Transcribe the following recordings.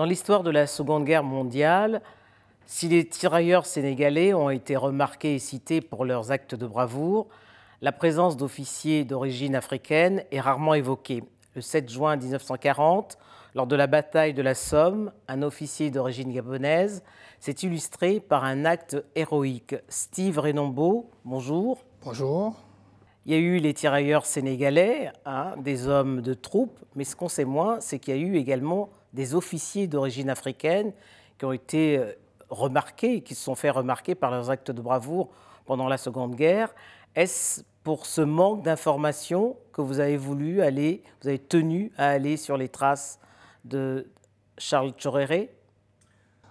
Dans l'histoire de la Seconde Guerre mondiale, si les tirailleurs sénégalais ont été remarqués et cités pour leurs actes de bravoure, la présence d'officiers d'origine africaine est rarement évoquée. Le 7 juin 1940, lors de la bataille de la Somme, un officier d'origine gabonaise s'est illustré par un acte héroïque. Steve Renombo, bonjour. Bonjour. Il y a eu les tirailleurs sénégalais, hein, des hommes de troupes, mais ce qu'on sait moins, c'est qu'il y a eu également des officiers d'origine africaine qui ont été euh, remarqués, qui se sont fait remarquer par leurs actes de bravoure pendant la Seconde Guerre. Est-ce pour ce manque d'informations que vous avez voulu aller, vous avez tenu à aller sur les traces de Charles Tchoréré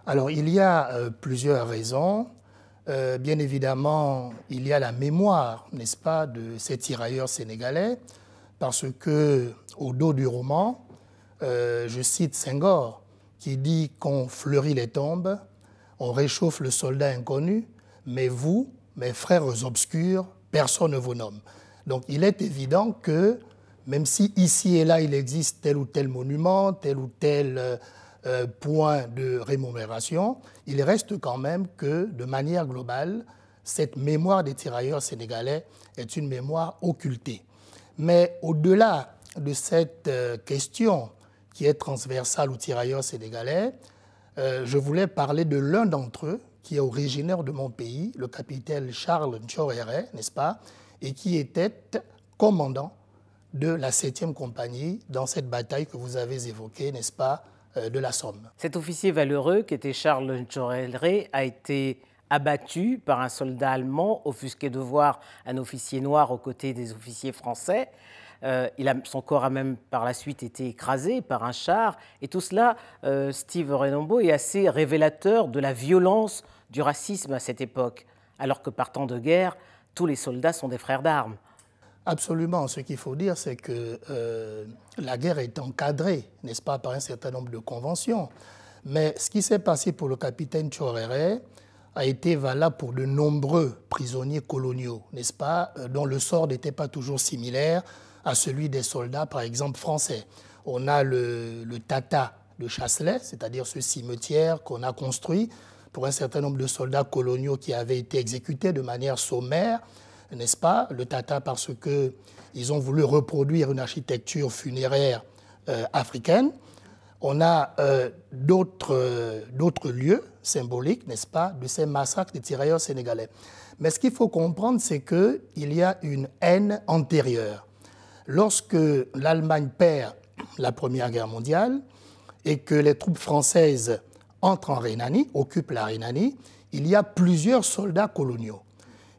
Alors, il y a euh, plusieurs raisons. Euh, bien évidemment, il y a la mémoire, n'est-ce pas, de ces tirailleurs sénégalais, parce que au dos du roman, euh, je cite Senghor, qui dit qu'on fleurit les tombes, on réchauffe le soldat inconnu, mais vous, mes frères obscurs, personne ne vous nomme. Donc il est évident que même si ici et là il existe tel ou tel monument, tel ou tel euh, euh, point de rémunération, il reste quand même que de manière globale, cette mémoire des tirailleurs sénégalais est une mémoire occultée. Mais au-delà de cette question qui est transversale aux tirailleurs sénégalais, je voulais parler de l'un d'entre eux, qui est originaire de mon pays, le capitaine Charles Ntchorere, n'est-ce pas, et qui était commandant de la 7e compagnie dans cette bataille que vous avez évoquée, n'est-ce pas, euh, de la Somme. Cet officier valeureux, qui était Charles Ntchorere, a été abattu par un soldat allemand, offusqué de voir un officier noir aux côtés des officiers français. Euh, son corps a même par la suite été écrasé par un char. Et tout cela, euh, Steve Renombo, est assez révélateur de la violence du racisme à cette époque, alors que par temps de guerre, tous les soldats sont des frères d'armes. Absolument. Ce qu'il faut dire, c'est que euh, la guerre est encadrée, n'est-ce pas, par un certain nombre de conventions. Mais ce qui s'est passé pour le capitaine Chorere a été valable pour de nombreux prisonniers coloniaux, n'est-ce pas, dont le sort n'était pas toujours similaire à celui des soldats, par exemple, français. On a le, Tata de Chasselet, c'est-à-dire ce cimetière qu'on a construit pour un certain nombre de soldats coloniaux qui avaient été exécutés de manière sommaire, n'est-ce pas? Le Tata parce qu'ils ont voulu reproduire une architecture funéraire euh, africaine. On a euh, euh, d'autres lieux symboliques, n'est-ce pas, de ces massacres des tirailleurs sénégalais. Mais ce qu'il faut comprendre, c'est qu'il y a une haine antérieure lorsque l'Allemagne perd la Première Guerre mondiale et que les troupes françaises entrent en Rhénanie, occupent la Rhénanie, il y a plusieurs soldats coloniaux.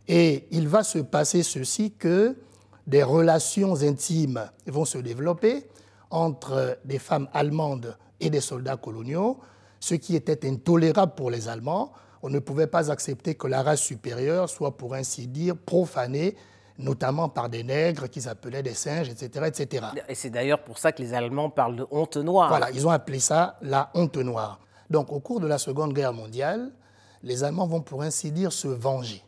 Et il va se passer ceci que des relations intimes vont se développer entre des femmes allemandes et des soldats coloniaux, ce qui était intolérable pour les Allemands. On ne pouvait pas accepter que la race supérieure soit, pour ainsi dire, profanée notamment par des nègres qu'ils appelaient des singes, etc. etc. Et c'est d'ailleurs pour ça que les Allemands parlent de honte noire. Voilà, ils ont appelé ça la honte noire. Donc au cours de la Seconde Guerre mondiale, les Allemands vont pour ainsi dire se venger.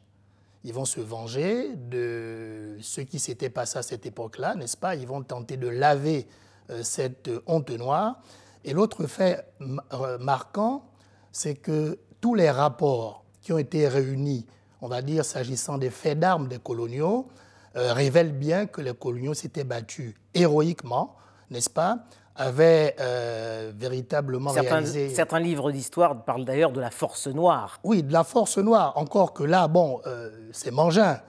Ils vont se venger de ce qui s'était passé à cette époque-là, n'est-ce pas? Ils vont tenter de laver euh, cette honte noire. Et l'autre fait marquant, c'est que tous les rapports qui ont été réunis, on va dire, s'agissant des faits d'armes des coloniaux, euh, révèle bien que les coloniaux s'étaient battus héroïquement, n'est-ce pas avaient euh, véritablement certains, réalisé... Certains livres d'histoire parlent d'ailleurs de la force noire. Oui, de la force noire. Encore que là, bon, euh, c'est Mangin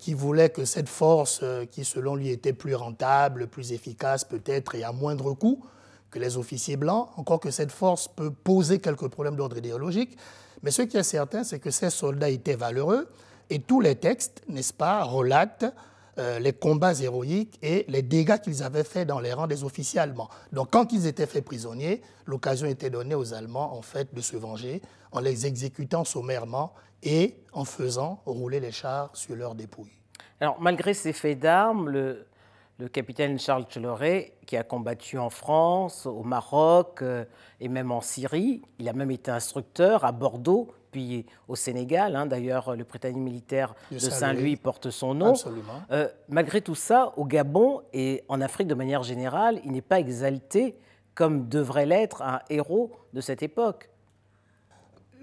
qui voulait que cette force, qui selon lui était plus rentable, plus efficace peut-être et à moindre coût que les officiers blancs, encore que cette force peut poser quelques problèmes d'ordre idéologique. Mais ce qui est certain, c'est que ces soldats étaient valeureux et tous les textes, n'est-ce pas, relatent euh, les combats héroïques et les dégâts qu'ils avaient faits dans les rangs des officiers allemands. Donc quand ils étaient faits prisonniers, l'occasion était donnée aux Allemands en fait de se venger en les exécutant sommairement et en faisant rouler les chars sur leurs dépouilles. Alors malgré ces faits d'armes, le, le capitaine Charles Tcheloré, qui a combattu en France, au Maroc euh, et même en Syrie. Il a même été instructeur à Bordeaux, puis au Sénégal. Hein. D'ailleurs, le Britannique militaire de Saint-Louis porte son nom. Euh, malgré tout ça, au Gabon et en Afrique de manière générale, il n'est pas exalté comme devrait l'être un héros de cette époque.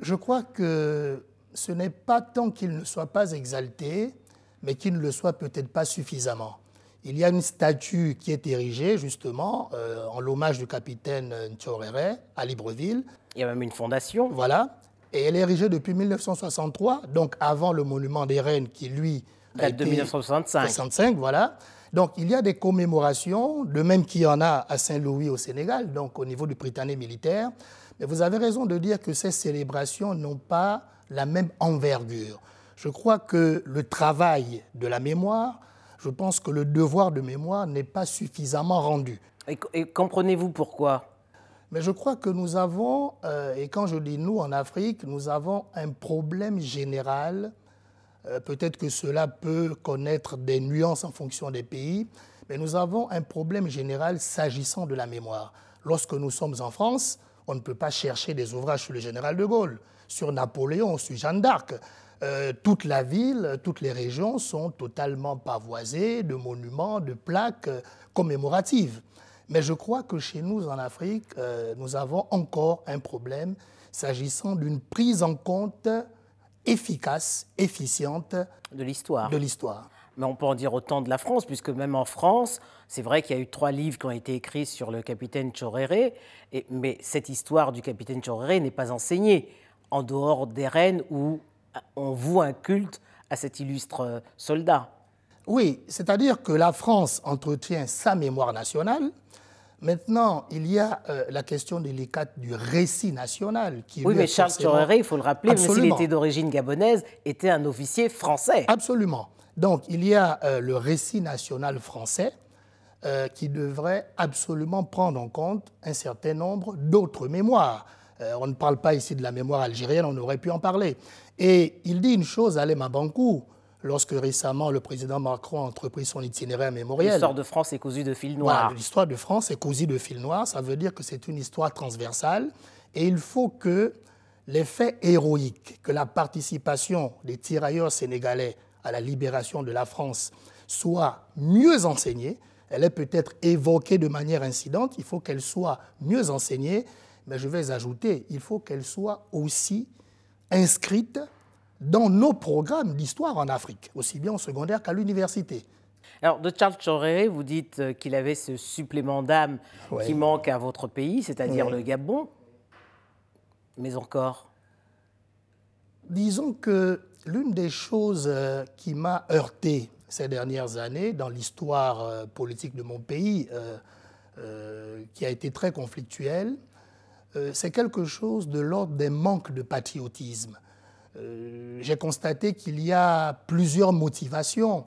Je crois que ce n'est pas tant qu'il ne soit pas exalté, mais qu'il ne le soit peut-être pas suffisamment. Il y a une statue qui est érigée justement euh, en l'hommage du capitaine Ntchorere à Libreville. Il y a même une fondation. Voilà. Et elle est érigée depuis 1963, donc avant le monument des reines qui, lui, date de 1965. 65, voilà. Donc il y a des commémorations, de même qu'il y en a à Saint-Louis au Sénégal, donc au niveau du Britannique militaire. Mais vous avez raison de dire que ces célébrations n'ont pas la même envergure. Je crois que le travail de la mémoire, je pense que le devoir de mémoire n'est pas suffisamment rendu. Et, comprenez-vous pourquoi? Mais je crois que nous avons, euh, et quand je dis nous en Afrique, nous avons un problème général. Euh, peut-être que cela peut connaître des nuances en fonction des pays, mais nous avons un problème général s'agissant de la mémoire. Lorsque nous sommes en France, on ne peut pas chercher des ouvrages sur le général de Gaulle sur Napoléon, sur Jeanne d'Arc. Euh, toute la ville, toutes les régions sont totalement pavoisées de monuments, de plaques euh, commémoratives. Mais je crois que chez nous, en Afrique, euh, nous avons encore un problème s'agissant d'une prise en compte efficace, efficiente de l'histoire. De l'histoire. Mais on peut en dire autant de la France, puisque même en France, c'est vrai qu'il y a eu trois livres qui ont été écrits sur le capitaine Choréré, mais cette histoire du capitaine Choréré n'est pas enseignée en dehors des reines où on voue un culte à cet illustre soldat. Oui, c'est-à-dire que la France entretient sa mémoire nationale. Maintenant, il y a euh, la question délicate du récit national. Qui oui, mais Charles Choréré, il faut le rappeler, même s'il était d'origine gabonaise, était un officier français. Absolument. Donc, il y a euh, le récit national français euh, qui devrait absolument prendre en compte un certain nombre d'autres mémoires. Euh, on ne parle pas ici de la mémoire algérienne, on aurait pu en parler. Et il dit une chose à Lema Bankou, lorsque récemment le président Macron a entrepris son itinéraire mémoriel. L'histoire de France est cousue de fil noir. L'histoire de France est cousue de fil noir, ça veut dire que c'est une histoire transversale et il faut que les faits héroïques, que la participation des tirailleurs sénégalais à la libération de la France soit mieux enseignée. Elle est peut-être évoquée de manière incidente, il faut qu'elle soit mieux enseignée mais je vais ajouter, il faut qu'elle soit aussi inscrite dans nos programmes d'histoire en Afrique, aussi bien au secondaire qu'à l'université. Alors, de Charles Choré, vous dites euh, qu'il avait ce supplément d'âme qui manque à votre pays, c'est-à-dire le Gabon. Mais encore Disons que l'une des choses euh, qui m'a heurté ces dernières années dans l'histoire euh, politique de mon pays, qui a été très conflictuelle, c'est quelque chose de l'ordre des manques de patriotisme. Euh, j'ai constaté qu'il y a plusieurs motivations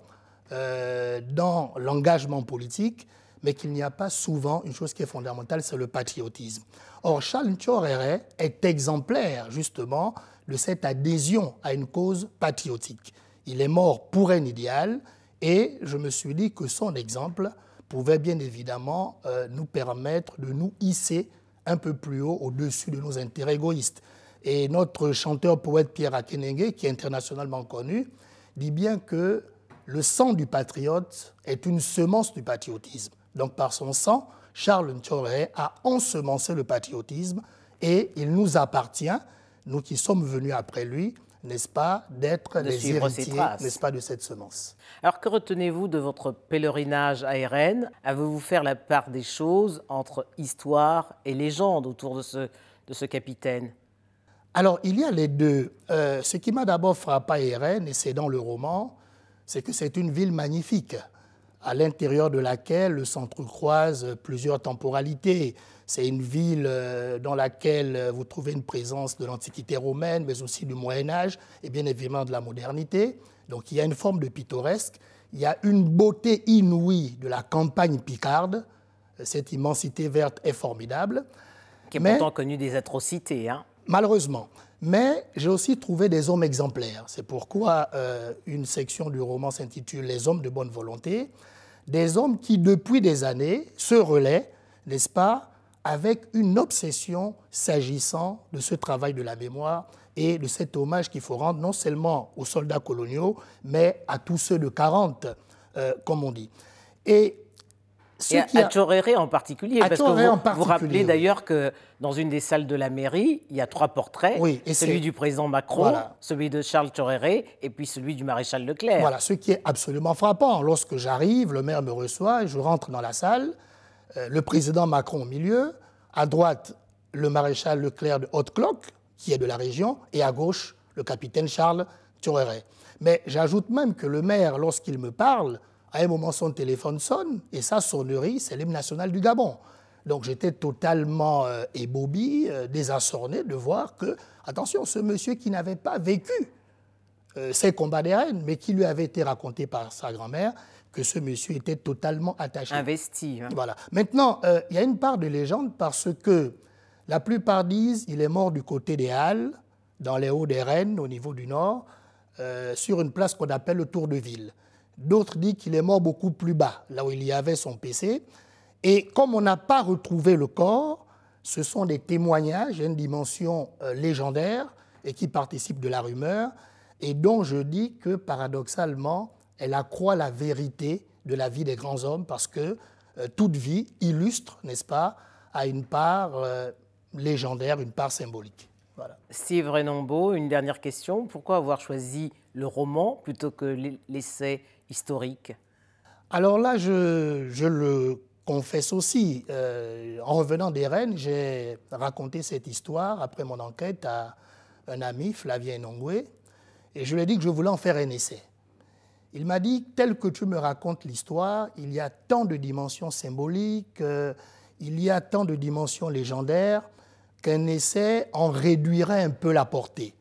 euh, dans l'engagement politique, mais qu'il n'y a pas souvent une chose qui est fondamentale, c'est le patriotisme. Or, Charles Ntchorere est exemplaire justement de cette adhésion à une cause patriotique. Il est mort pour un idéal et je me suis dit que son exemple pouvait bien évidemment nous permettre de nous hisser un peu plus haut au-dessus de nos intérêts égoïstes. Et notre chanteur-poète Pierre Akenenge, qui est internationalement connu, dit bien que le sang du patriote est une semence du patriotisme. Donc par son sang, Charles Ntchoré a ensemencé le patriotisme et il nous appartient, nous qui sommes venus après lui, n'est-ce pas, d'être les héritiers, n'est-ce pas, de cette semence? Alors que retenez-vous de votre pèlerinage à RN Avez-vous faire la part des choses entre histoire et légende autour de ce, de ce capitaine? Alors, il y a les deux. Euh, ce qui m'a d'abord frappé à RN, et c'est dans le roman, c'est que c'est une ville magnifique, à l'intérieur de laquelle s'entrecroisent plusieurs temporalités. C'est une ville euh, dans laquelle euh, vous trouvez une présence de l'Antiquité romaine, mais aussi du Moyen Âge et bien évidemment de la modernité. Donc il y a une forme de pittoresque. Il y a une beauté inouïe de la campagne picarde. Cette immensité verte est formidable. Qui est pourtant connue des atrocités. Hein. Malheureusement. Mais j'ai aussi trouvé des hommes exemplaires. C'est pourquoi euh, une section du roman s'intitule Les hommes de bonne volonté. Des hommes qui, depuis des années, se relaient, n'est-ce pas, avec une obsession s'agissant de ce travail de la mémoire et de cet hommage qu'il faut rendre non seulement aux soldats coloniaux, mais à tous ceux de 40, euh, comme on dit. Et à, en particulier, parce que vous, vous rappelez d'ailleurs que dans une des salles de la mairie, il y a trois portraits, oui, et celui du président Macron, celui de Charles Torréré et puis celui du maréchal Leclerc. Voilà, ce qui est absolument frappant. Lorsque j'arrive, le maire me reçoit et je rentre dans la salle, euh, le président Macron au milieu, à droite, le maréchal Leclerc de Haute-Cloque, qui est de la région, et à gauche, le capitaine Charles Torréré. Mais j'ajoute même que le maire, lorsqu'il me parle, à un moment, son téléphone sonne, et sa sonnerie, c'est l'hymne national du Gabon. Donc j'étais totalement euh, ébobi, euh, désassorné de voir que, attention, ce monsieur qui n'avait pas vécu euh, ces combats des reines, mais qui lui avait été raconté par sa grand-mère, que ce monsieur était totalement attaché. Investi. Hein. Voilà. Maintenant, il y a une part de légende parce que la plupart disent qu'il est mort du côté des Halles, dans les Hauts des Rennes, au niveau du nord, sur une place qu'on appelle le Tour de Ville. D'autres disent qu'il est mort beaucoup plus bas, là où il y avait son PC. Et comme on n'a pas retrouvé le corps, ce sont des témoignages, une dimension euh, légendaire et qui participent de la rumeur, et dont je dis que paradoxalement, elle accroît la vérité de la vie des grands hommes parce que euh, toute vie illustre, n'est-ce pas, à une part euh, légendaire, une part symbolique. Voilà. Steve Renombo, une dernière question. Pourquoi avoir choisi le roman plutôt que l'essai historique? Alors là, je, le confesse aussi. Euh, en revenant des Rennes, j'ai raconté cette histoire après mon enquête à un ami, Flavien Nongwe, et je lui ai dit que je voulais en faire un essai. Il m'a dit, tel que tu me racontes l'histoire, il y a tant de dimensions symboliques, euh, il y a tant de dimensions légendaires, qu'un essai en réduirait un peu la portée.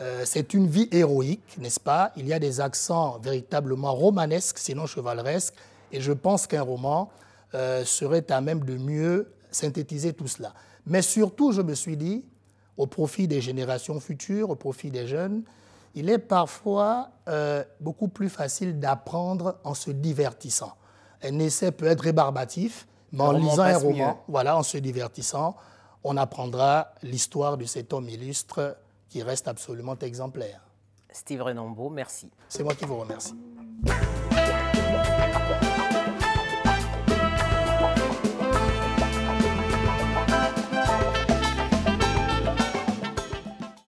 Euh, c'est une vie héroïque, n'est-ce pas? Il y a des accents véritablement romanesques, sinon chevaleresques, et je pense qu'un roman euh, serait à même de mieux synthétiser tout cela. Mais surtout, je me suis dit, au profit des générations futures, au profit des jeunes, il est parfois euh, beaucoup plus facile d'apprendre en se divertissant. Un essai peut être rébarbatif, mais en lisant un roman, voilà, en se divertissant, on apprendra l'histoire de cet homme illustre qui reste absolument exemplaire. Steve Renombo, merci. C'est moi qui vous remercie.